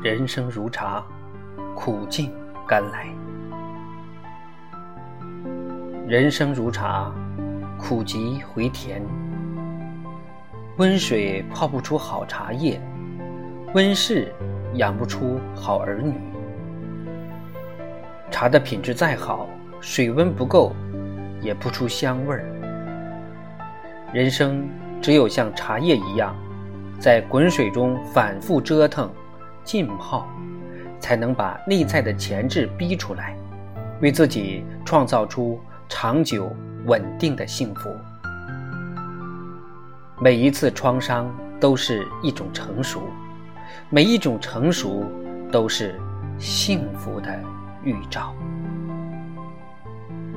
人生如茶，苦尽甘来。人生如茶，苦极回甜。温水泡不出好茶叶，温室养不出好儿女。茶的品质再好，水温不够，也不出香味儿。人生只有像茶叶一样，在滚水中反复折腾。浸泡，才能把内在的潜质逼出来，为自己创造出长久稳定的幸福。每一次创伤都是一种成熟，每一种成熟都是幸福的预兆。